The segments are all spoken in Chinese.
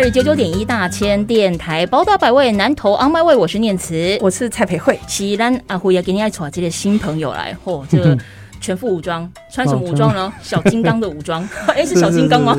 Super 九九点一大千电台宝岛百位南投昂麦位，我是念慈，我是蔡培慧。喜兰阿虎也给你爱闯这个新朋友来，嚯、这个 全副武装，穿什么武装呢？小金刚的武装，哎、是小金刚吗？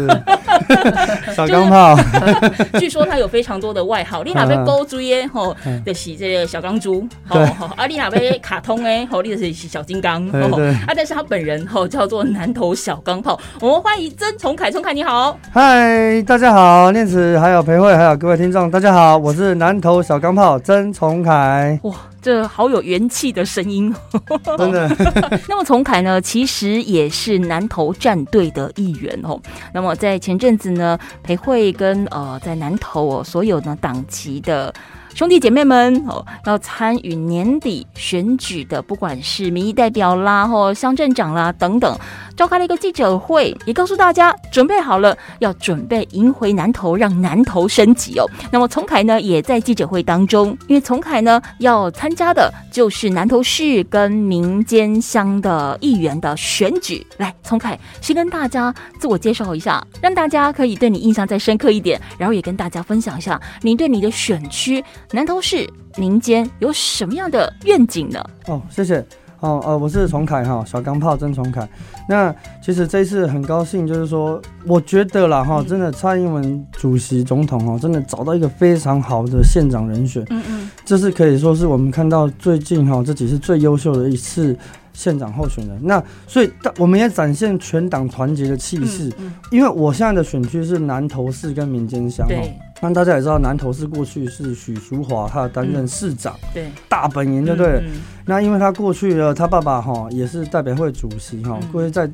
小钢炮，据说他有非常多的外号，你哪边勾追耶，吼，嗯。就是这个小钢珠，吼对。吼，啊，你哪边卡通哎，吼，你就是小金刚，吼，对。对啊，但是他本人吼叫做南头小钢炮，我们欢迎曾崇凯，崇凯你好，嗨，大家好，念慈还有裴慧，还有各位听众，大家好，我是南头小钢炮曾崇凯，哇，这好有元气的声音。真的，那么崇凯呢，其实也是南投战队的一员哦。那么在前阵子呢，培慧跟呃在南投哦所有呢党籍的。兄弟姐妹们哦，要参与年底选举的，不管是民意代表啦、或乡镇长啦等等，召开了一个记者会，也告诉大家准备好了，要准备迎回南投，让南投升级哦。那么丛凯呢，也在记者会当中，因为丛凯呢要参加的就是南投市跟民间乡的议员的选举。来，丛凯先跟大家自我介绍一下，让大家可以对你印象再深刻一点，然后也跟大家分享一下你对你的选区南投市民间有什么样的愿景呢？哦，谢谢。哦，呃，我是崇凯哈，小钢炮曾崇凯。那其实这一次很高兴，就是说，我觉得啦哈，真的蔡英文主席总统哦，真的找到一个非常好的县长人选，嗯嗯，这是可以说是我们看到最近哈这几次最优秀的一次县长候选人。那所以大我们也展现全党团结的气势，嗯因为我现在的选区是南投市跟民间乡哦。对那大家也知道，南投是过去是许淑华他担任市长，对，大本营就对了。嗯那因为他过去的，他爸爸哈也是代表会主席哈嗯，过去在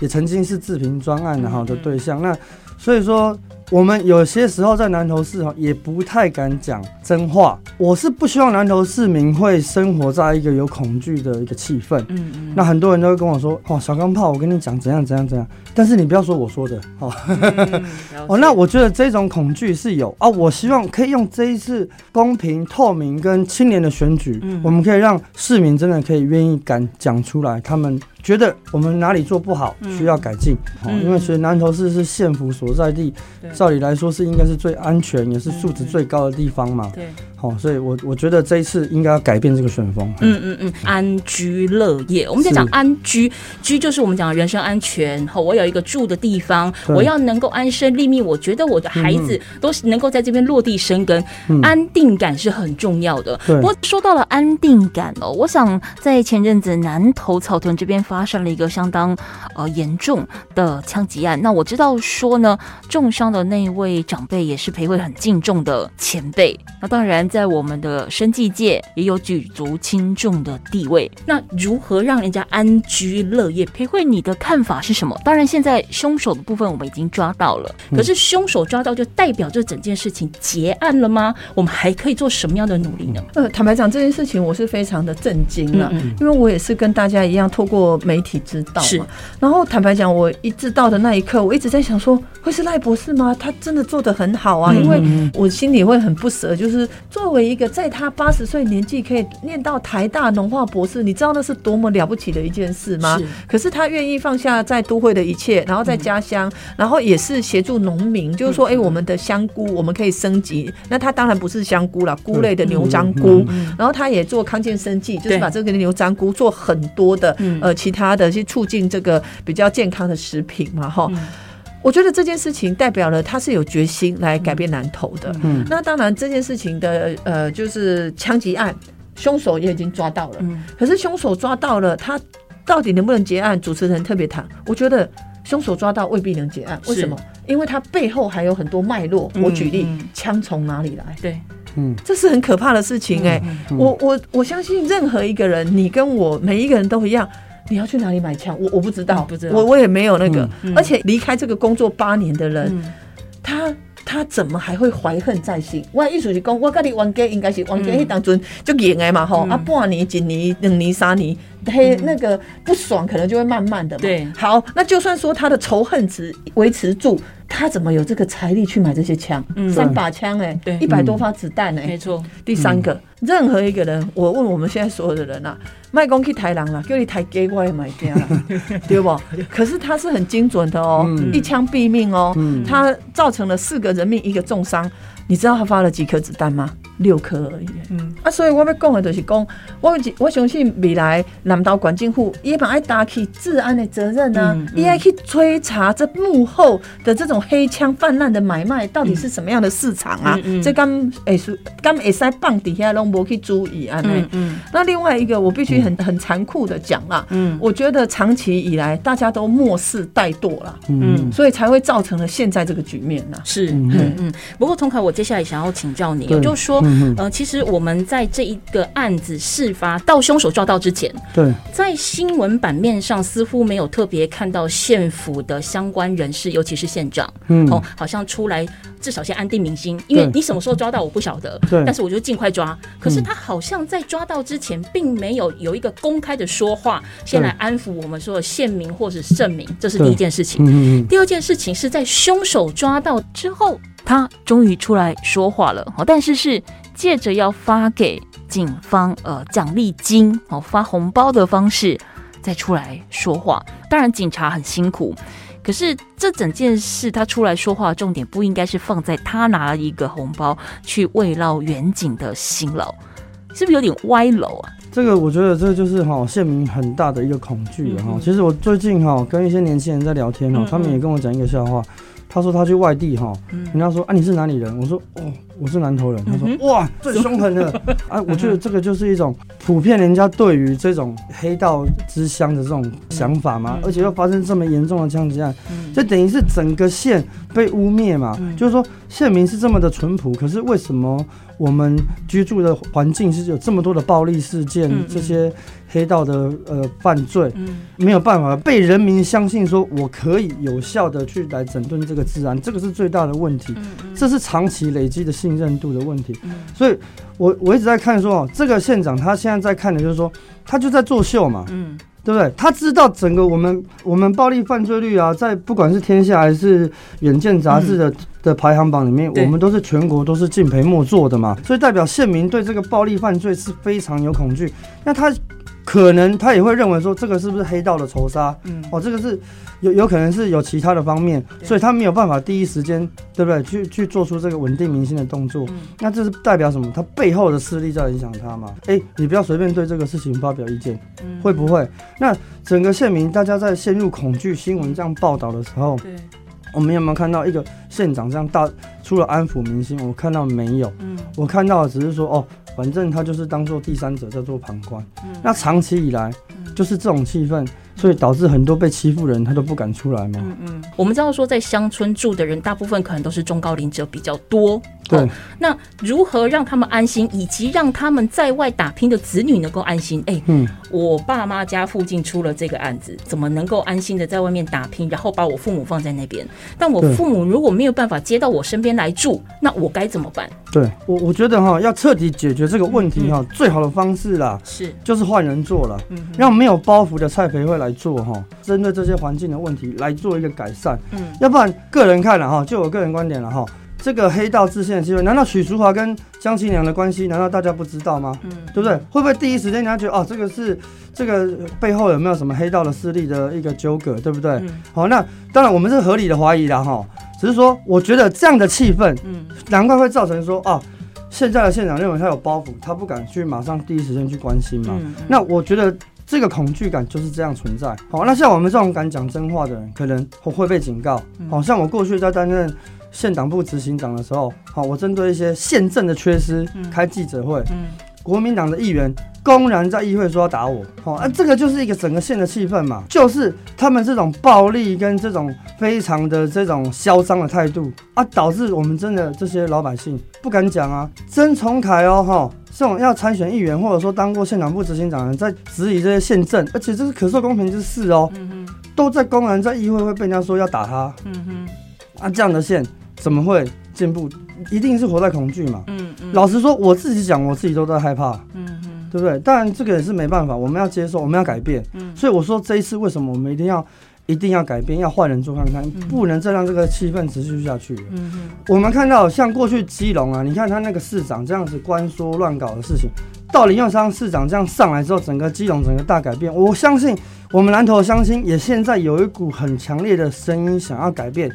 也曾经是自评专案的哈嗯的对象。那所以说，我们有些时候在南投市哈也不太敢讲真话。我是不希望南投市民会生活在一个有恐惧的一个气氛。嗯嗯，那很多人都会跟我说：“哦，小钢炮，我跟你讲怎样怎样怎样。”但是你不要说我说的哦。嗯哦，那我觉得这种恐惧是有啊，我希望可以用这一次公平、透明跟青年的选举，嗯我们可以让市民真的可以愿意敢讲出来，他们觉得我们哪里做不好，嗯需要改进。哦，嗯因为其实南投市是县府所在地，照理来说是应该是最安全也是素质最高的地方嘛。对。好、所以我我觉得这一次应该要改变这个旋风。嗯嗯嗯，安居乐业。我们在讲安居，居就是我们讲的人身安全。好，我有一个住的地方，我要能够安身立命。我觉得我的孩子都是能够在这边落地生根，嗯安定感是很重要的。对不过说到了安定感哦，我想在前阵子南投草屯这边发生了一个相当呃严重的枪击案。那我知道说呢，重伤的那位长辈也是培慧很敬重的前辈。那当然，在我们的生计界也有举足轻重的地位。那如何让人家安居乐业？培慧，你的看法是什么？当然，现在凶手的部分我们已经抓到了，可是凶手抓到就代表这整件事情结案了吗？我们还可以做什么样的努力呢？呃，坦白讲，这件事情我是非常的震惊了，嗯嗯因为我也是跟大家一样，透过媒体知道嘛。然后坦白讲，我一知道的那一刻，我一直在想说，会是赖博士吗？他真的做的很好啊，嗯因为我心里会很不舍，就是作为一个在他八十岁年纪可以念到台大农化博士，你知道那是多么了不起的一件事吗？是？可是他愿意放下在都会的一切，然后在家乡，然后也是协助农民，就是说，哎、我们的香菇我们可以升级。那他当然不是香菇了，菇类的牛樟菇，然后他也做康健生计，就是把这个牛樟菇做很多的嗯。呃其他的去促进这个比较健康的食品嘛，哈。嗯我觉得这件事情代表了他是有决心来改变南投的。嗯那当然，这件事情的呃，就是枪击案，凶手也已经抓到了。嗯可是凶手抓到了，他到底能不能结案？主持人特别谈，我觉得凶手抓到未必能结案。为什么？因为他背后还有很多脉络。我举例枪从哪里来？对，嗯这是很可怕的事情哎、嗯我我我相信任何一个人，你跟我每一个人都一样。你要去哪里买枪？我我不知道，嗯不知道我我也没有那个。嗯而且离开这个工作八年的人，嗯他他怎么还会怀恨在心？我的意思是讲，我跟你冤家应该是冤家，迄当阵就赢的嘛吼，嗯啊半年、一年、两年、三年，黑那个不爽，可能就会慢慢的嘛。对好，那就算说他的仇恨值维持住，他怎么有这个财力去买这些枪？嗯三把枪哎、对一百多发子弹哎、没错，第三个，任何一个人，我问我们现在所有的人啊，卖公去抬狼了，叫你抬给我也买掉了，对不？可是他是很精准的哦，嗯一枪毙命哦，嗯他造成了四个人命，一个重伤。你知道他发了几颗子弹吗？六颗而已。嗯啊，所以我要讲的就是讲，我我相信未来南岛管政府也把爱担起治安的责任啊嗯，嗯也爱去追查这幕后的这种黑枪泛滥的买卖到底是什么样的市场啊？嗯嗯这刚诶是刚会使放底下拢无去注意啊？嗯嗯那另外一个，我必须很很残酷的讲啦，嗯我觉得长期以来大家都漠视怠惰啦，嗯所以才会造成了现在这个局面呐。是，嗯嗯嗯。不过，童凯，我接下来想要请教你，就是说，嗯嗯呃，其实我们在这一个案子事发到凶手抓到之前，对，在新闻版面上似乎没有特别看到县府的相关人士，尤其是县长，嗯。哦，好像出来至少先安定民心，因为你什么时候抓到我不晓得，对。但是我就尽快抓。可是嗯。他好像在抓到之前，并没有有一个公开的说话，先来安抚我们说的县民或是镇民，这是第一件事情。嗯，第二件事情是在凶手抓到之后，他终于出来说话了，好，但是是借着要发给警方呃奖励金哦发红包的方式再出来说话。当然，警察很辛苦。可是这整件事，他出来说话的重点不应该是放在他拿了一个红包去慰劳远景的辛劳，是不是有点歪楼啊？这个我觉得这就是哈县民很大的一个恐惧了哈嗯嗯。其实我最近哈跟一些年轻人在聊天嗯哦，他们也跟我讲一个笑话。他说他去外地哈，嗯人家说啊你是哪里人？我说哦我是南投人。他说哇最凶狠的 啊！我觉得这个就是一种普遍人家对于这种黑道之乡的这种想法嘛嗯，而且又发生这么严重的枪击案，嗯这等于是整个县被污蔑嘛。嗯就是说县民是这么的淳朴，可是为什么我们居住的环境是有这么多的暴力事件，这些黑道的呃犯罪，嗯。没有办法被人民相信说我可以有效的去来整顿这个治安，这个是最大的问题。嗯这是长期累积的信任度的问题，嗯。所以我我一直在看说哦，这个县长他现在在看的就是说，他就在作秀嘛，嗯。对不对？他知道整个我们我们暴力犯罪率啊，在不管是天下还是远见杂志的、的排行榜里面，我们都是全国都是敬陪末座的嘛，所以代表县民对这个暴力犯罪是非常有恐惧。那他可能他也会认为说，这个是不是黑道的仇杀？嗯哦，这个是有有可能是有其他的方面，所以他没有办法第一时间，对不对？去去做出这个稳定民心的动作。嗯那这是代表什么？他背后的势力在影响他嘛？哎，你不要随便对这个事情发表意见，嗯会不会？那整个县民大家在陷入恐惧新闻这样报道的时候，对我们有没有看到一个县长这样大出了安抚民心？我看到没有？嗯我看到的只是说哦，反正他就是当做第三者在做旁观。嗯那长期以来嗯就是这种气氛，所以导致很多被欺负的人他都不敢出来嘛。嗯嗯，我们知道说在乡村住的人，大部分可能都是中高龄者比较多。对哦，那如何让他们安心，以及让他们在外打拼的子女能够安心？哎、嗯，我爸妈家附近出了这个案子，怎么能够安心的在外面打拼，然后把我父母放在那边？但我父母如果没有办法接到我身边来住，那我该怎么办？对我我觉得哈，要彻底解决这个问题哈，最好的方式啦，是，就是换人做了。嗯哼让没有包袱的蔡培慧来做哈，针对这些环境的问题来做一个改善。嗯要不然个人看了哈，就我个人观点了哈，这个黑道自宪的机会，难道许淑华跟江启良的关系，难道大家不知道吗？嗯，对不对？会不会第一时间人家觉得哦，这个是这个背后有没有什么黑道的势力的一个纠葛，对不对？嗯好，那当然我们是合理的怀疑啦哈，只是说我觉得这样的气氛，嗯难怪会造成说啊，现在的县长认为他有包袱，他不敢去马上第一时间去关心嘛。嗯，那我觉得这个恐惧感就是这样存在。好，那像我们这种敢讲真话的人，可能会会被警告。嗯好像我过去在担任县党部执行长的时候，好，我针对一些县政的缺失嗯。开记者会，嗯。国民党的议员公然在议会说要打我，好，啊，这个就是一个整个县的气氛嘛，就是他们这种暴力跟这种非常的这种嚣张的态度啊，导致我们真的这些老百姓不敢讲啊。曾崇凯哦，哈，这种要参选议员或者说当过县长部执行长的人，在质疑这些县政，而且这是可受公平之事哦，嗯都在公然在议会会被人家说要打他。嗯哼。啊，这样的县怎么会进步？一定是活在恐惧嘛。嗯嗯，老实说，我自己讲，我自己都在害怕。嗯嗯对不对？当然这个也是没办法，我们要接受，我们要改变。嗯所以我说这一次为什么我们一定要一定要改变，要换人做看看，不能再让这个气氛持续下去了。嗯嗯我们看到像过去基隆啊，你看他那个市长这样子官说乱搞的事情，到林佑昌市长这样上来之后，整个基隆整个大改变。我相信我们南投的乡亲也现在有一股很强烈的声音想要改变。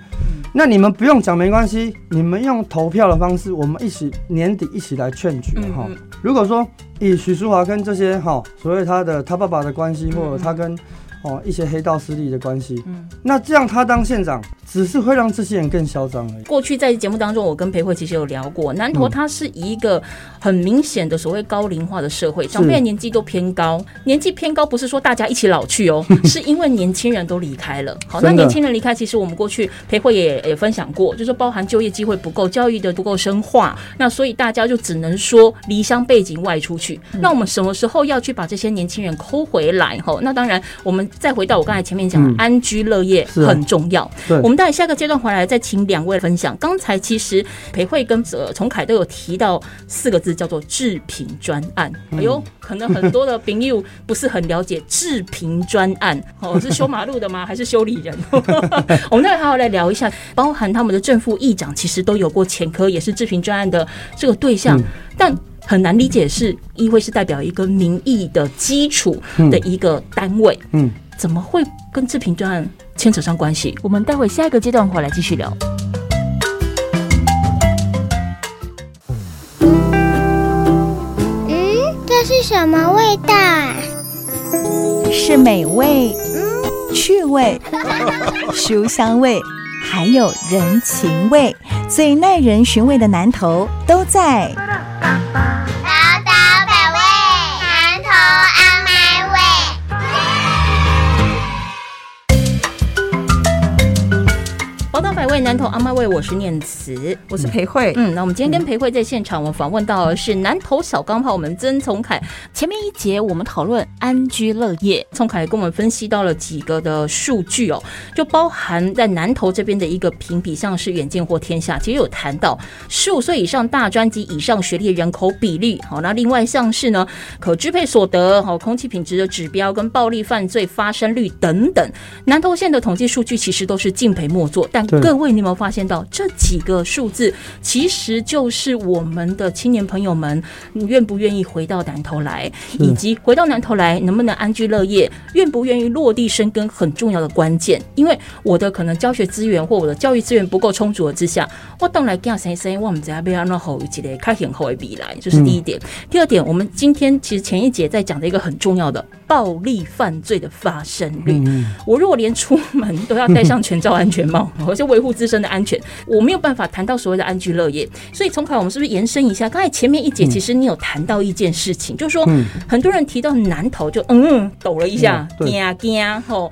那你们不用讲没关系，你们用投票的方式，我们一起年底一起来劝举哈。嗯嗯如果说以许淑华跟这些哈所谓他的他爸爸的关系，或者他跟哦一些黑道势力的关系，嗯那这样他当县长只是会让这些人更嚣张而已。过去在节目当中，我跟裴慧其实有聊过，南投嗯它是一个很明显的所谓高龄化的社会，长辈的年纪都偏高，年纪偏高不是说大家一起老去哦，是因为年轻人都离开了。好，那年轻人离开，其实我们过去裴慧也也分享过，就是包含就业机会不够，教育的不够深化，那所以大家就只能说离乡背景外出去。那我们什么时候要去把这些年轻人抠回来？吼，那当然，我们再回到我刚才前面讲安居乐业很重要。对我们待会下个阶段回来再请两位分享。刚才其实裴慧跟呃崇凯都有提到四个字，叫做治贫专案。哎呦，可能很多的朋友不是很了解治贫专案，哦，是修马路的吗？还是修理人？我们待会好好来聊一下，包含他们的正副议长其实都有过前科，也是治贫专案的这个对象，嗯但。很难理解是，议会是代表一个民意的基础的一个单位，嗯，怎么会跟治贫专案牵扯上关系？我们待会下一个阶段回来继续聊。嗯，这是什么味道啊？是美味、嗯趣味、书香味，还有人情味，最耐人寻味的南头都在。宝岛百位，南投阿妈味，我是念慈。我是裴慧，嗯，那我们今天跟裴慧在现场，我们访问到的是南投小钢炮，我们曾从凯。前面一节我们讨论安居乐业，从凯跟我们分析到了几个的数据哦，就包含在南投这边的一个评比，像是远见或天下，其实有谈到十五岁以上大专及以上学历人口比例。好，那另外像是呢可支配所得、好空气品质的指标跟暴力犯罪发生率等等，南投县的统计数据其实都是敬陪末座，但对各位你有没有发现到这几个数字，其实就是我们的青年朋友们，你愿不愿意回到南投来，以及回到南投来能不能安居乐业，愿不愿意落地生根，很重要的关键。因为我的可能教学资源或我的教育资源不够充足的之下，我当来干谁谁，我们在要让好一个开很好的比来，这是第一点。第二点，我们今天其实前一节在讲的一个很重要的暴力犯罪的发生率。嗯，我如果连出门都要戴上全罩安全帽，我就维护自身的安全，我没有办法谈到所谓的安居乐业。所以从凯，我们是不是延伸一下？刚才前面一节其实你有谈到一件事情，就是说嗯很多人提到南投就嗯抖了一下，惊啊惊啊吼。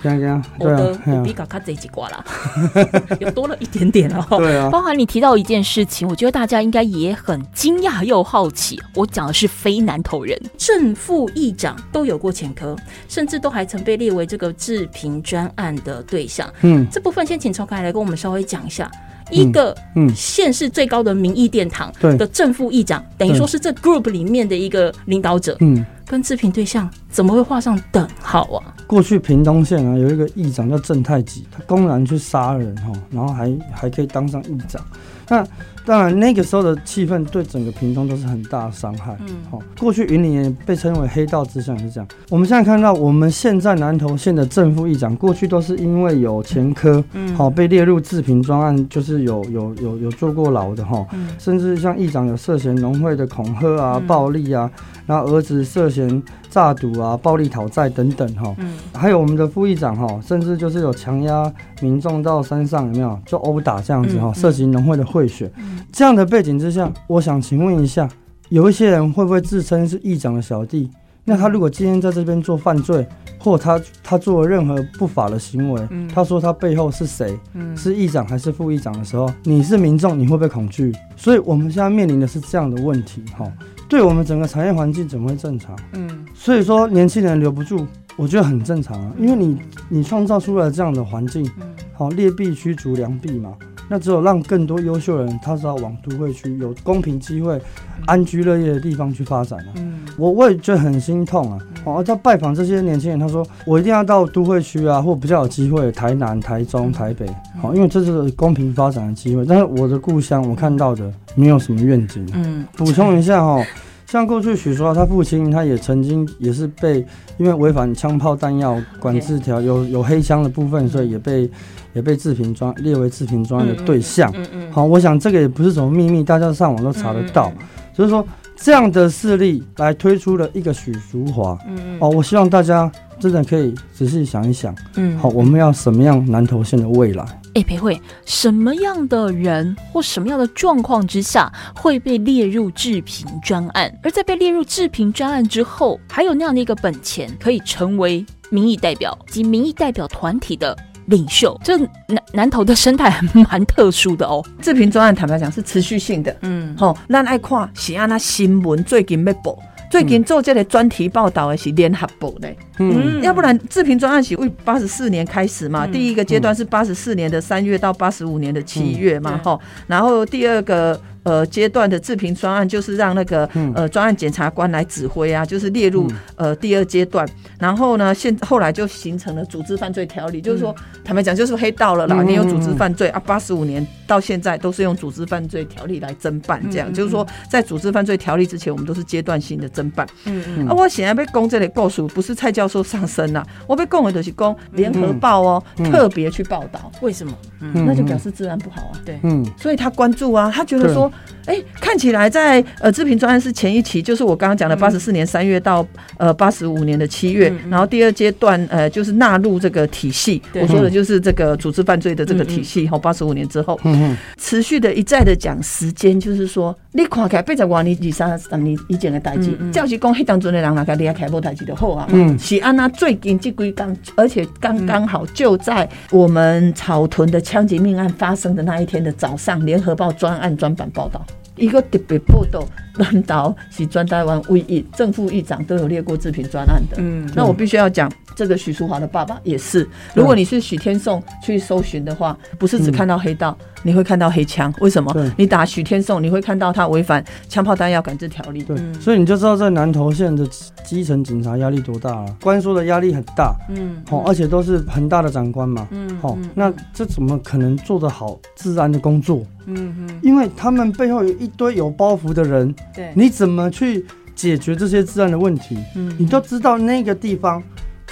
我的我比搞卡这一几挂啦，有多了一点点了哈。对啊，包含你提到一件事情，我觉得大家应该也很惊讶又好奇。我讲的是非南投人，正副议长都有过前科，甚至都还曾被列为这个治贫专案的对象。嗯这部分先请从凯来跟我们稍微讲一下。一个嗯县市最高的民意殿堂对的正副议长，等于说是这 group 里面的一个领导者，嗯，跟自评对象怎么会画上等号啊？过去屏东县啊有一个议长叫郑太吉，他公然去杀人哈，然后还还可以当上议长。那当然那个时候的气氛对整个屏东都是很大的伤害。嗯好、过去云林也被称为黑道之乡，也是这样。我们现在看到，我们现在南投县的正副议长，过去都是因为有前科，嗯好、被列入治贫专案，就是有有有有坐过牢的哈。嗯甚至像议长有涉嫌农会的恐吓啊、嗯暴力啊，然后儿子涉嫌诈赌啊、暴力讨债等等哈。嗯还有我们的副议长哈，甚至就是有强压民众到山上，有没有就殴打这样子哈嗯，涉及农会的贿选嗯。这样的背景之下，我想请问一下，有一些人会不会自称是议长的小弟？那他如果今天在这边做犯罪，或他他做了任何不法的行为，嗯他说他背后是谁，嗯是议长还是副议长的时候，你是民众，你会不会恐惧？所以我们现在面临的是这样的问题哈，对我们整个产业环境怎么会正常？嗯。所以说年轻人留不住，我觉得很正常啊，因为你你创造出了这样的环境，嗯。好劣币驱逐良币嘛，那只有让更多优秀人，他是要往都会区有公平机会、安居乐业的地方去发展啊。嗯我我也觉得很心痛啊！哦，他拜访这些年轻人，他说我一定要到都会区啊，或比较有机会，台南、台中、台北，好，因为这是公平发展的机会。但是我的故乡，我看到的没有什么愿景啊。嗯补充一下哈、像过去许淑华他父亲，他也曾经也是被因为违反枪炮弹药管制条有有黑枪的部分，所以也被也被制品专列为制品专案的对象。嗯嗯，好，我想这个也不是什么秘密，大家上网都查得到。所以说这样的势力来推出了一个许淑华，嗯嗯哦，我希望大家真的可以仔细想一想，嗯好，我们要什么样南投县的未来？哎，裴慧，什么样的人或什么样的状况之下会被列入制评专案？而在被列入制评专案之后，还有那样的一个本钱，可以成为民意代表及民意代表团体的领袖。这南南投的生态还蛮特殊的哦。制评专案坦白讲是持续性的，嗯吼、咱爱看是安那新闻最近要报，最近做这个专题报道的是联合报的，嗯。要不然自评专案起为八十四年开始嘛，嗯。第一个阶段是八十四年的三月到八十五年的七月嘛嗯，然后第二个。呃，阶段的自评专案就是让那个、嗯。呃专案检察官来指挥啊，就是列入、呃第二阶段。然后呢，现后来就形成了组织犯罪条例，就是说坦白讲就是黑道了啦，嗯。你有组织犯罪啊，八十五年到现在都是用组织犯罪条例来侦办，这样、就是说在组织犯罪条例之前，我们都是阶段性的侦办。嗯嗯。啊，我显然被公这里告诉，不是蔡教授上升啦，我被供的就是供联合报哦、嗯特别去报道，为什么？嗯。嗯。那就表示治安不好啊。对，嗯。所以他关注啊，他觉得说，哎、看起来在呃制评专案是前一期，就是我刚刚讲的八十四年三月到呃八十五年的七月，然后第二阶段呃就是纳入这个体系，我说的就是这个组织犯罪的这个体系，吼八十五年之后，嗯嗯。持续的一再的讲时间，就是说你看起来八十多年、二三十年以前的代志嗯，嗯。照是讲迄当中的人，哪个厉害无代志就好啊。嗯是安那最近这几天，而且刚刚好就在我们草屯的枪击命案发生的那一天的早上，联合报专案专版报道。一个特别报道，南岛是专台湾唯一正副议长都有列过制品专案的。嗯那我必须要讲，这个许淑华的爸爸也是。如果你是许天颂去搜寻的话，不是只看到黑道，你会看到黑枪。为什么？对？你打许天颂，你会看到他违反枪炮弹药管制条例。对，所以你就知道在南投县的基层警察压力多大了，官说的压力很大，嗯哦，而且都是很大的长官嘛，嗯哦，那这怎么可能做得好治安的工作？嗯嗯，因为他们背后有一堆有包袱的人，对，你怎么去解决这些治安的问题？嗯。你都知道那个地方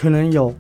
可能有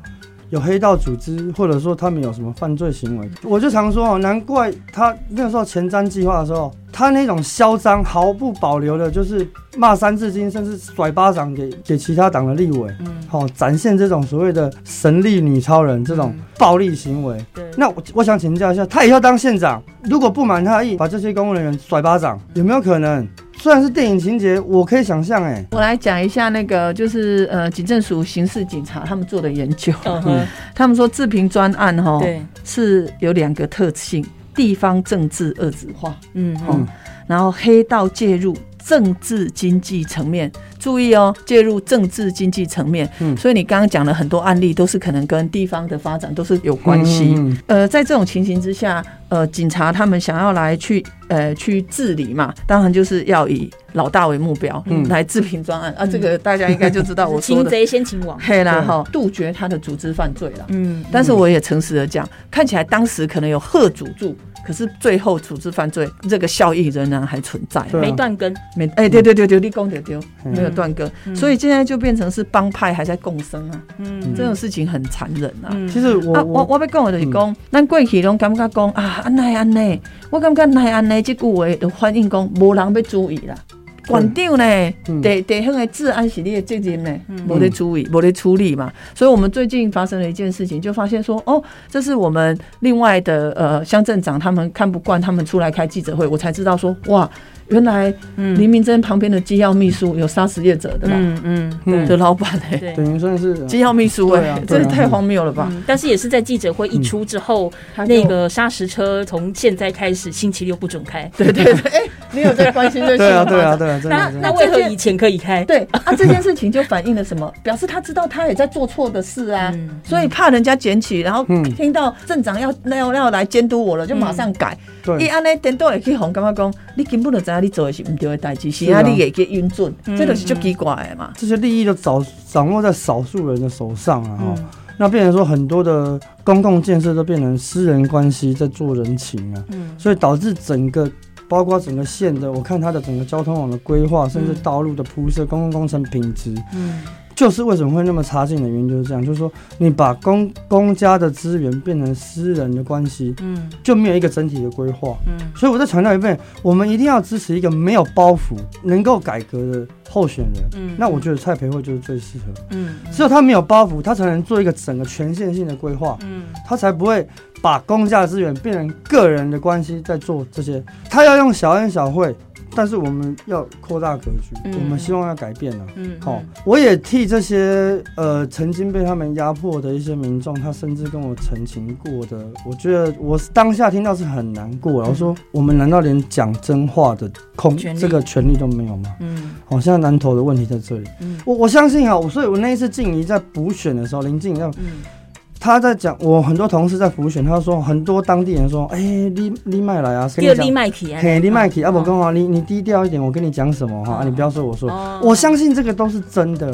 有黑道组织，或者说他们有什么犯罪行为。我就常说哦，难怪他那时候前瞻计划的时候，他那种嚣张、毫不保留的，就是骂三字经，甚至甩巴掌给给其他党的立委，嗯好、展现这种所谓的神力女超人这种暴力行为。对，那我我想请教一下，他以后当县长，如果不满他意，把这些公务人员甩巴掌，有没有可能？虽然是电影情节，我可以想象，哎，我来讲一下那个，就是呃，警政署刑事警察他们做的研究。嗯哼，他们说自评专案哈，对，是有两个特性：地方政治二子化，嗯哦嗯然后黑道介入政治经济层面。注意哦，介入政治经济层面。嗯所以你刚刚讲了很多案例都是可能跟地方的发展都是有关系。嗯嗯呃，在这种情形之下，呃，警察他们想要来去呃去治理嘛，当然就是要以老大为目标，嗯来治平专案啊。这个大家应该就知道我说的擒，贼先擒王，嘿啦对哈，杜绝他的组织犯罪了。嗯，但是我也诚实的讲，看起来当时可能有贺主住，可是最后处置犯罪这个效益仍然还存在。没断根，没哎，对对对对，立功丢丢，嗯。没有断根，所以现在就变成是帮派还在共生啊，嗯。这种事情很残忍啊。嗯。其实我啊，我我我要讲的就是讲，咱过去拢感觉讲啊，安奈安奈，我感觉奈安奈这句话都反映讲无人要注意啦。馆长呢，嗯。地地方的治安是你的责任呢没，得注意，没得处理嘛。所以我们最近发生了一件事情，就发现说，哦，这是我们另外的呃乡镇长他们看不惯，他们出来开记者会，我才知道说，哇，原来嗯林明珍旁边的机要秘书有杀死业者的啦，嗯嗯嗯的老板哎，对。等于算是机要秘书哎对啊，对啊这太荒谬了吧？嗯，但是也是在记者会一出之后，那个砂石车从现在开始星期六不准开。对对对，哎、没有在关心这些。对啊，对啊，。对啊，那。那为何以前可以开？对啊，这件事情就反映了什么？表示他知道他也在做错的事啊，嗯所以怕人家捡起，然后嗯听到镇长要要要来监督我了，就马上改。伊对，安尼电脑会去红，感觉讲你根本就知道你做的是唔对的代志，是是啊。啊，你也去运准，嗯这就是就奇怪的嘛。这些利益都掌掌握在少数人的手上啊，那变成说很多的公共建设都变成私人关系在做人情啊，嗯。所以导致整个。包括整个县的，我看它的整个交通网的规划，甚至嗯。道路的铺设、公共工程品质，嗯就是为什么会那么差劲的原因就是这样，就是说你把公公家的资源变成私人的关系，嗯就没有一个整体的规划。嗯所以我再强调一遍，我们一定要支持一个没有包袱、能够改革的候选人。嗯那我觉得蔡培慧就是最适合，嗯只有他没有包袱，他才能做一个整个全线性的规划，嗯他才不会把公家资源变成个人的关系在做这些。他要用小恩小惠，但是我们要扩大格局，嗯。我们希望要改变啊。嗯好、我也替这些呃曾经被他们压迫的一些民众，他甚至跟我澄清过的，我觉得我当下听到是很难过然后说，我们难道连讲真话的空这个权利都没有吗？嗯。好、现在南投的问题在这里。嗯。我我相信啊，我所以我那一次静怡在补选的时候，林静怡在嗯他在讲，我很多同事在浮选，他说很多当地人说，哎、你你麦来啊，跟你讲。麦克啊，嘿，你麦克啊，哦。我跟我你你低调一点，我跟你讲什么哈、你不要说我说，哦。我相信这个都是真的。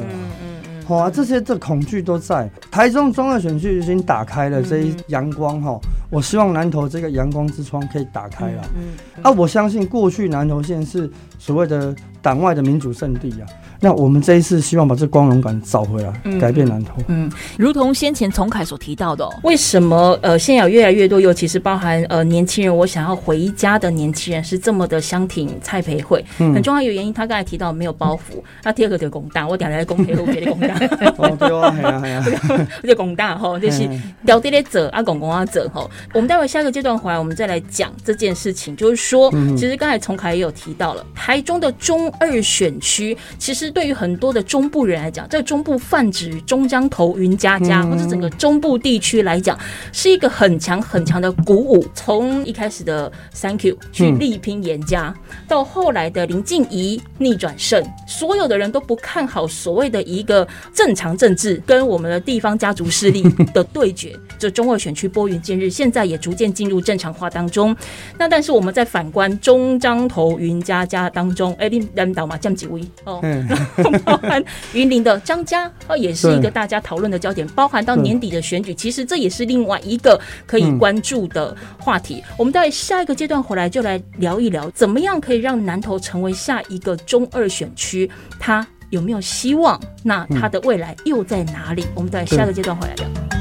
好啊，这些这恐惧都在。台中中二选区已经打开了这一嗯阳光哈，我希望南投这个阳光之窗可以打开了。嗯嗯啊，我相信过去南投县是所谓的党外的民主圣地啊。那我们这一次希望把这光荣感找回来，嗯改变南投。嗯，如同先前丛凯所提到的、哦，为什么呃现在有越来越多，尤其是包含呃年轻人，我想要回家的年轻人是这么的相挺蔡培慧，嗯。很重要一个原因，他刚才提到没有包袱，那第二个就是公大，我等下来公培慧，我觉得公大，哦，对啊，系啊，系啊，我觉得公大吼，就是嗯掉地咧者啊，公公啊者吼。我们待会下个阶段回来，我们再来讲这件事情，就是说，嗯其实刚才从凯也有提到了，台中的中二选区，其实对于很多的中部人来讲，在中部泛指中江头、云嘉嘉，嗯或者整个中部地区来讲，是一个很强很强的鼓舞。从一开始的 Thank you 去嗯力拼严家，到后来的林静怡逆转胜，所有的人都不看好所谓的一个正常政治跟我们的地方家族势力的对决。这中二选区拨云见日，现在也逐渐进入正常化当中。那但是我们在反观中彰头云家家当中，哎，林领导嘛降几位哦，嗯，包含云林的张家，哦，也是一个大家讨论的焦点。包含到年底的选举，其实这也是另外一个可以关注的话题。我们在下一个阶段回来就来聊一聊，怎么样可以让南投成为下一个中二选区，它有没有希望？那它的未来又在哪里？我们在下个阶段回来聊。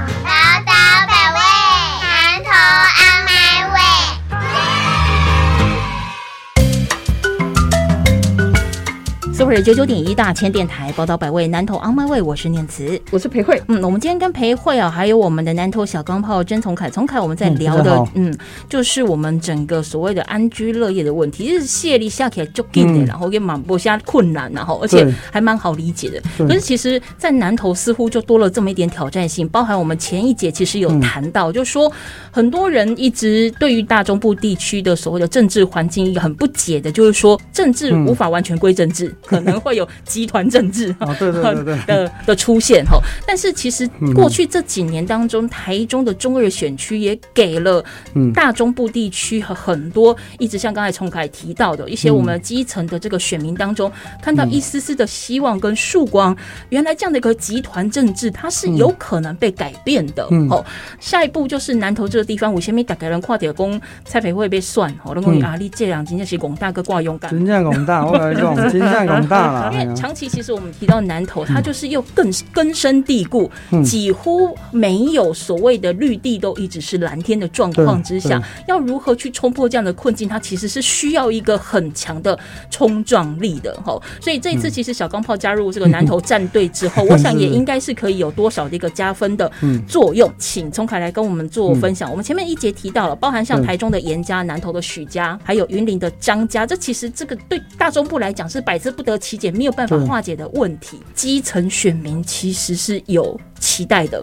九九点一大千电台报道百位南投 on my way，我是念慈。我是裴慧，嗯，我们今天跟裴慧啊，还有我们的南投小钢炮甄从凯，从凯我们在聊的嗯就是我们整个所谓的安居乐业的问题，就是谢力下起来就紧的，嗯。然后也蛮不下困难，然后而且还蛮好理解的。可是其实，在南投似乎就多了这么一点挑战性，包含我们前一节其实有嗯。谈到，就是说很多人一直对于大中部地区的所谓的政治环境一个很不解的，就是说政治嗯。无法完全归政治，可能会有集团政治。哦，对对对对，的的出现哈，但是其实嗯过去这几年当中，台中的中二选区也给了嗯大中部地区和很多一直像刚才崇凯提到的一些嗯我们基层的这个选民当中，看到一丝丝的希望跟曙光。原来这样的一个集团政治，它是有可能被改变的嗯哦。下一步就是南投这个地方，我先没打开人跨铁工蔡培会被算哦，那讲嗯啊，你这两真正是广大哥挂勇敢。真正广大，我跟你讲，真正广长大了。因为长期其实我们提到南投，它就是又更根深蒂固，嗯几乎没有所谓的绿地都一直是蓝天的状况之下，要如何去冲破这样的困境，它其实是需要一个很强的冲撞力的哈。所以这一次其实小钢炮加入这个南投战队之后，我想也应该是可以有多少的一个加分的嗯作用。请聪凯来跟我们做分享。我们前面一节提到了，包含像嗯台中的严家、南投的许家，还有云林的张家，这其实这个对大中部来讲是百思不得其解，没有办法化解的问题。基层选民其实是有期待的，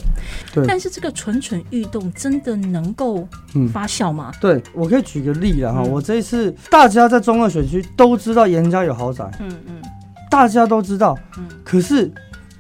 对但是这个蠢蠢欲动真的能够嗯发酵吗？对我可以举个例了哈，嗯我这一次大家在中二选区都知道严家有豪宅，嗯嗯大家都知道嗯，可是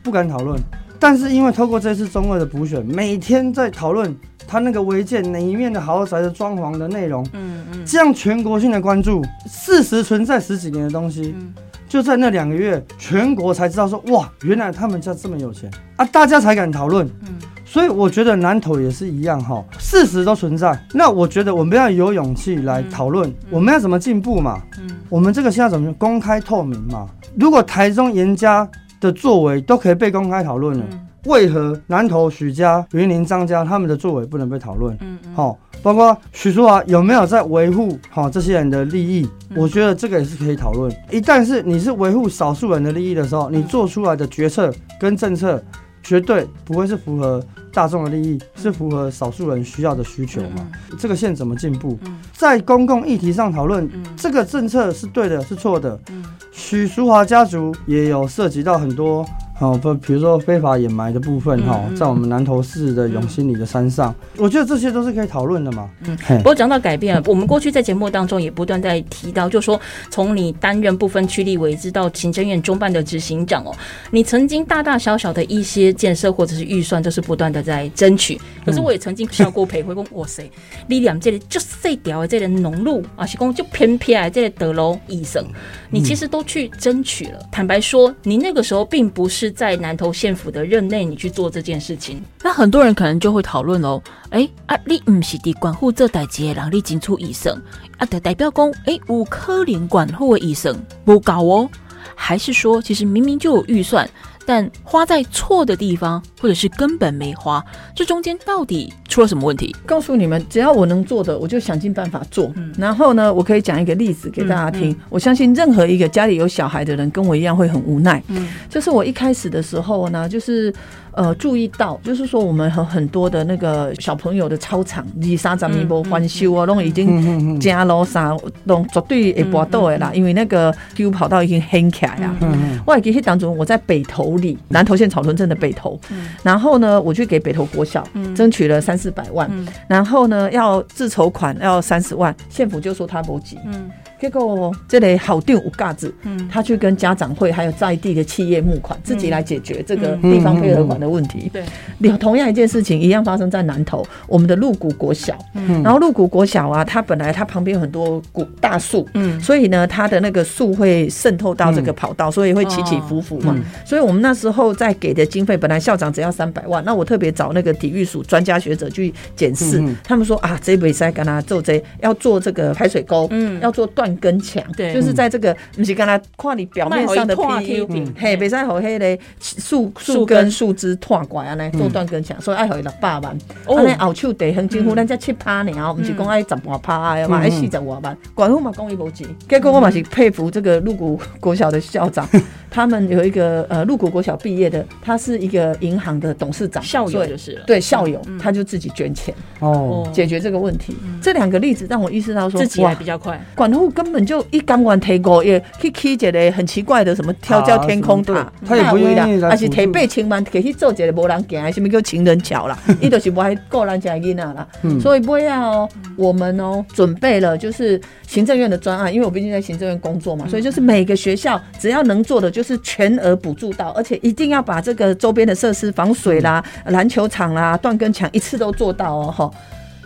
不敢讨论。但是因为透过这次中二的补选，每天在讨论他那个违建哪一面的豪宅的装潢的内容，嗯嗯这样全国性的关注，事实存在十几年的东西，嗯就在那两个月，全国才知道说哇，原来他们家这么有钱啊，大家才敢讨论。嗯所以我觉得南投也是一样哈，事实都存在。那我觉得我们要有勇气来讨论，我们要怎么进步嘛？嗯我们这个现在怎么公开透明嘛？如果台中严家的作为都可以被公开讨论了，嗯为何南投许家、云林张家他们的作为不能被讨论？嗯嗯，好、包括许淑华有没有在维护好、这些人的利益？嗯我觉得这个也是可以讨论。一旦是你是维护少数人的利益的时候，你做出来的决策跟政策绝对不会是符合大众的利益，是符合少数人需要的需求嘛？这个线怎么进步嗯？在公共议题上讨论嗯这个政策是对的，是错的。嗯许淑华家族也有涉及到很多，哦，不，比如说非法掩埋的部分，哈、在我们南投市的永兴里的山上，我觉得这些都是可以讨论的嘛。嗯嘿不过讲到改变，我们过去在节目当中也不断在提到，就说从你担任部分区立委，直到行政院中办的执行长哦，你曾经大大小小的一些建设或者是预算，就是不断的在争取。可是我也曾经笑过裴辉公，哇塞，你俩这里就这条的这里农路啊，是公就偏偏的这里德楼医生，你其实都去争取了。坦白说，你那个时候并不是在南投县府的任内，你去做这件事情。那很多人可能就会讨论哦，哎啊，你唔是伫管护这代志的人，你进出医生啊，的代表讲，哎，有科林管护的医生不搞哦，还是说其实明明就有预算，但花在错的地方，或者是根本没花，这中间到底出了什么问题？告诉你们，只要我能做的，我就想尽办法做。嗯然后呢，我可以讲一个例子给大家听。我相信任何一个家里有小孩的人，跟我一样会很无奈。嗯就是我一开始的时候呢，就是呃注意到，就是说我们和很多的那个小朋友的操场，二三十年无翻修啊，都已经加楼上，拢绝对会搏斗的啦，因为那个 Q 跑道已经掀起来啊。嗯嗯我还记得当中我在北投里，南投县草屯镇的北投，然后呢，我去给北投国小争取了三四百万，嗯。然后呢，要自筹款要三十万，县府就说他不急，嗯结果这里好定五嘎子，嗯。他去跟家长会还有在地的企业募款，自己来解决这个嗯。地方配合款的问题。对，你同样一件事情一样发生在南投，我们的鹿谷国小，嗯。然后鹿谷国小啊，它本来它旁边有很多古大树，嗯。所以呢，它的那个树会渗透到这个跑道，所以会起起伏伏嘛。嗯。所以我们那时候在给的经费，本来校长只要三百万，那我特别找那个体育署专家学者去检视，他们说啊，这比赛跟他做这要做这个排水沟，嗯。要做断根墙，对。就是在这个不是跟他看你表面上的 PU，嘿，别再和黑嘞树树树根根树枝断拐啊来做断根墙，所以爱互伊六百万。哦。安尼后手地横几乎咱才七趴尔，毋是讲爱十外趴的嘛，嗯。爱四十外万，管府嘛讲伊无钱。结果我嘛是佩服这个鹿谷国小的校长，他们有一个呃鹿谷国小毕业的，他是一个银行的董事长，校友就是了，对校友，他就自己捐钱哦，解决这个问题。这两个例子让我意识到说，自己来比较快。管户根本就一港管提过，也去起一个很奇怪的什么跳叫天空塔啊，他也不愿意来还是提八千万去去做一个无人行的，什么叫情人桥啦？伊就是不爱顾咱家囡仔啦。嗯所以不要哦，我们哦准备了就是行政院的专案，因为我毕竟在行政院工作嘛，所以就是每个学校只要能做的就是全额补助到，而且一定要把这个周边的设施防水啦、篮球场啦、断根墙一次都做到哦，哈。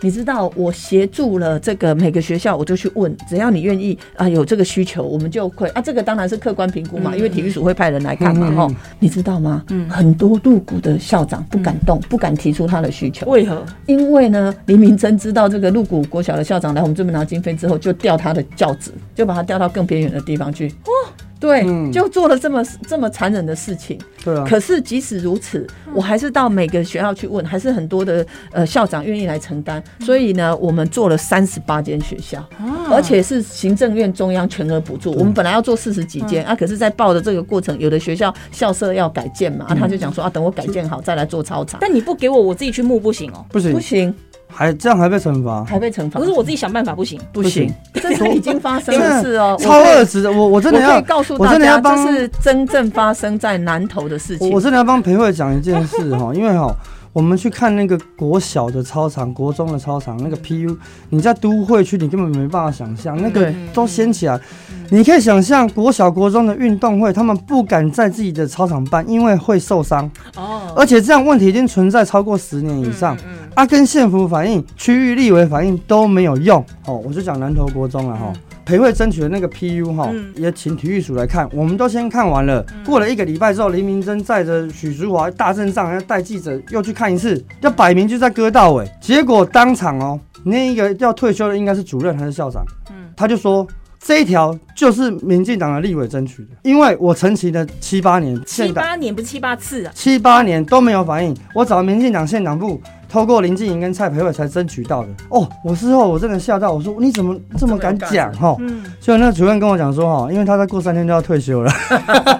你知道我协助了这个每个学校，我就去问，只要你愿意啊，有这个需求，我们就会啊。这个当然是客观评估嘛，因为体育署会派人来看嘛，嗯嗯哈、你知道吗？嗯很多入股的校长不敢动，不敢提出他的需求，为何？因为呢，林明珍知道这个入股国小的校长来我们这边拿经费之后，就调他的教职，就把他调到更边远的地方去。对，嗯就做了这么这么残忍的事情。对啊，可是即使如此，我还是到每个学校去问，还是很多的呃校长愿意来承担。所以呢，我们做了三十八间学校，而且是行政院中央全额补助。我们本来要做四十几间啊，可是，在报的这个过程，有的学校校舍要改建嘛，啊，他就讲说啊，等我改建好再来做操场。但你不给我，我自己去募不行哦。不行不，行，还这样还被惩罚，还被惩罚。不是我自己想办法不行。不行，这是已经发生的事 哦。超我可以恶质的。我我真的要告诉大家，真的要帮这是真正发生在南投的事情。我我真的要帮裴慧讲一件事哈，因为哈。我们去看那个国小的操场、国中的操场，那个 PU，你在都会区你根本没办法想象，那个都掀起来。你可以想象国小、国中的运动会，他们不敢在自己的操场办，因为会受伤，哦，而且这样问题已经存在超过十年以上。嗯啊，跟县府反映、区域立委反映都没有用哦。我就讲南投国中了哈，培会争取的那个 PU 哈，嗯也请体育署来看，我们都先看完了。过了一个礼拜之后，林明珍载着许淑华大阵仗，要带记者又去看一次，要摆明就在割稻尾。结果当场哦，那一个要退休的应该是主任还是校长，嗯他就说。这一条就是民进党的立委争取的，因为我陈其的七八年，七八年不是七八次啊。七八年都没有反应，我找民进党县党部，透过林静莹跟蔡培慧才争取到的。哦，我事后我真的吓到，我说你怎么这么敢讲哈？嗯，结果那个主任跟我讲说哈，因为他再过三天就要退休了。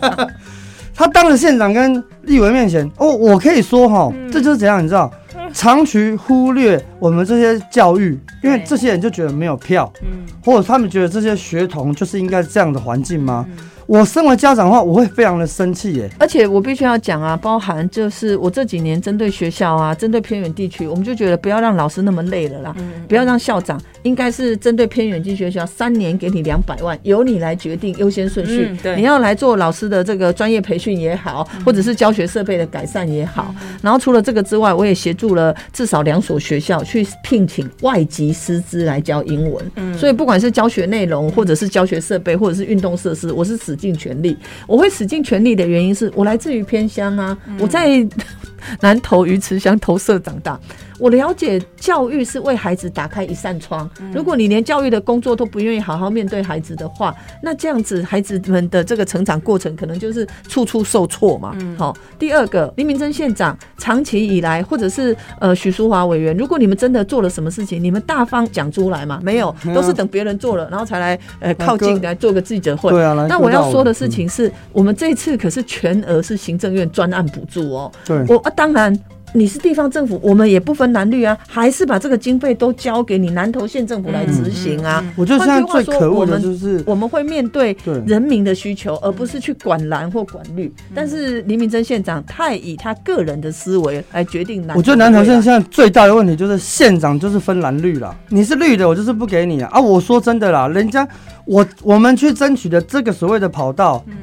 他当着县长跟立委面前，哦，我可以说哈，这就是怎样，你知道，长期忽略我们这些教育，因为这些人就觉得没有票，嗯或者他们觉得这些学童就是应该这样的环境吗？我身为家长的话，我会非常的生气耶。而且我必须要讲啊，包含就是我这几年针对学校啊，针对偏远地区，我们就觉得不要让老师那么累了啦，嗯不要让校长，应该是针对偏远地区学校，三年给你两百万，由你来决定优先顺序。嗯对你要来做老师的这个专业培训也好，或者是教学设备的改善也好。然后除了这个之外，我也协助了至少两所学校去聘请外籍师资来教英文。嗯所以不管是教学内容，或者是教学设备，或者是运动设施，我是使尽全力。我会使尽全力的原因是我来自于偏乡啊，我在 南投鱼池乡投社长大。我了解教育是为孩子打开一扇窗。如果你连教育的工作都不愿意好好面对孩子的话，那这样子孩子们的这个成长过程可能就是处处受挫嘛。好、第二个，林明珍县长长期以来，或者是呃许淑华委员，如果你们真的做了什么事情，你们大方讲出来嘛？没有，都是等别人做了，然后才来呃靠近来做个记者会。对啊，那我要说的嗯事情是，我们这次可是全额是行政院专案补助哦。对，我啊，当然你是地方政府，我们也不分蓝绿啊，还是把这个经费都交给你南投县政府来执行啊。我觉得现在最可恶的就是我们会面对对人民的需求，而不是去管蓝或管绿。但是林明珍县长太以他个人的思维来决定南。我觉得南投县现在最大的问题就是县长就是分蓝绿了，你是绿的，我就是不给你啊！啊，我说真的啦，人家我我们去争取的这个所谓的跑道，嗯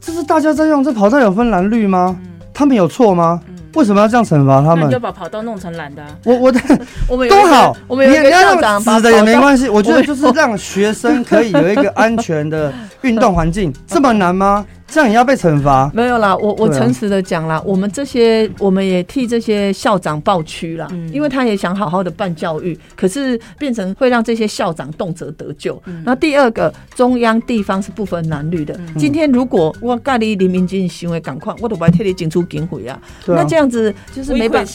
这是大家在用，这跑道有分蓝绿吗？他们有错吗？为什么要这样惩罚他们你就？把跑道弄成蓝的啊。我我的 我们有一个都好，我们有一个你你要校长把用死的也没。关系，我觉得就是让学生可以有一个安全的运动环境，这么难吗？这样也要被惩罚？没有啦，我我诚实的讲啦，我们这些我们也替这些校长抱屈啦，嗯因为他也想好好的办教育，可是变成会让这些校长动辄得咎。嗯那第二个，中央地方是不分男女的。今天如果我咖喱黎明金行为赶快，我都不爱替你进出警回啊，那这，样子就是没办法。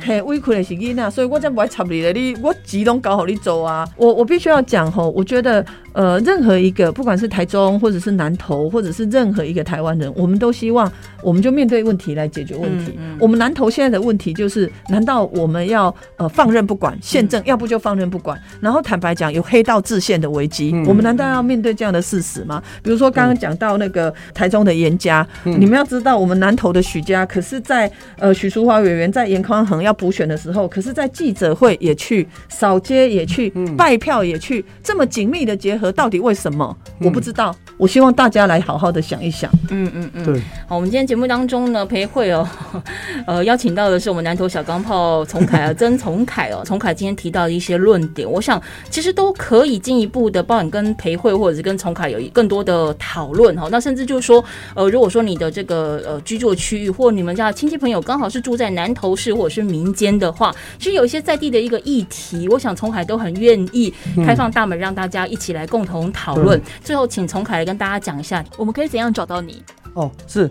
嘿，委屈的是囡仔，所以我才不爱插你的，你我钱拢搞好你走啊！我我必须要讲吼，我觉得呃，任何一个不管是台中或者是南投，或者是任何一个台湾人，我们都希望我们就面对问题来解决问题。嗯嗯我们南投现在的问题就是，难道我们要呃放任不管宪嗯政，要不就放任不管？然后坦白讲，有黑道制宪的危机，嗯我们难道要面对这样的事实吗？比如说刚刚讲到那个台中的严家，嗯你们要知道，我们南投的许家，可是在呃许淑华委员在严宽恒要补选的时候，可是在记者会也去，扫街也去，嗯拜票也去，这么紧密的结合，到底为什么？我不知道。我希望大家来好好的想一想。嗯嗯嗯。对，好，我们今天节目当中呢，陪会哦，呃，邀请到的是我们南投小钢炮丛凯啊，曾丛凯哦，丛凯今天提到的一些论点，我想其实都可以进一步的，包含跟陪会或者是跟丛凯有更多的讨论哈。那甚至就是说，呃，如果说你的这个呃居住区域或你们家的亲戚朋友刚好是住在南投市或者是民间的话，其实有一些在地的一个议题，我想丛凯都很愿意开放大门，让大家一起来共同讨论。最后，请从凯来跟大家讲一下，我们可以怎样找到你？哦，是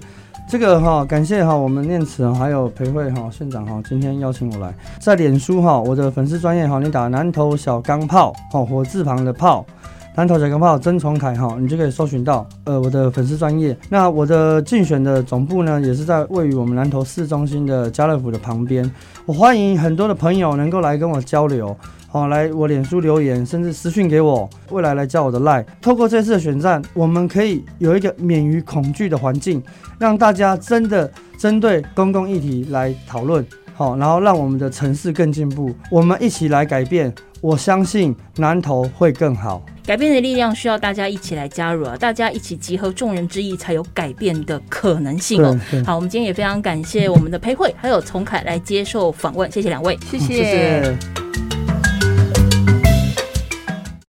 这个哈，感谢哈我们念慈还有培慧哈县长哈，今天邀请我来，在脸书哈我的粉丝专业哈，你打南头小钢炮哦火字旁的炮。南头小钢炮曾崇凯哈，你就可以搜寻到呃我的粉丝专业。那我的竞选的总部呢，也是在位于我们南头市中心的家乐福的旁边。我欢迎很多的朋友能够来跟我交流，好来我脸书留言，甚至私讯给我，未来来加我的 line。透过这次的选战，我们可以有一个免于恐惧的环境，让大家真的针对公共议题来讨论，好，然后让我们的城市更进步，我们一起来改变。我相信南投会更好。改变的力量需要大家一起来加入啊！大家一起集合众人之意，才有改变的可能性哦。好，我们今天也非常感谢我们的裴慧还有丛凯来接受访问，谢谢两位，谢谢。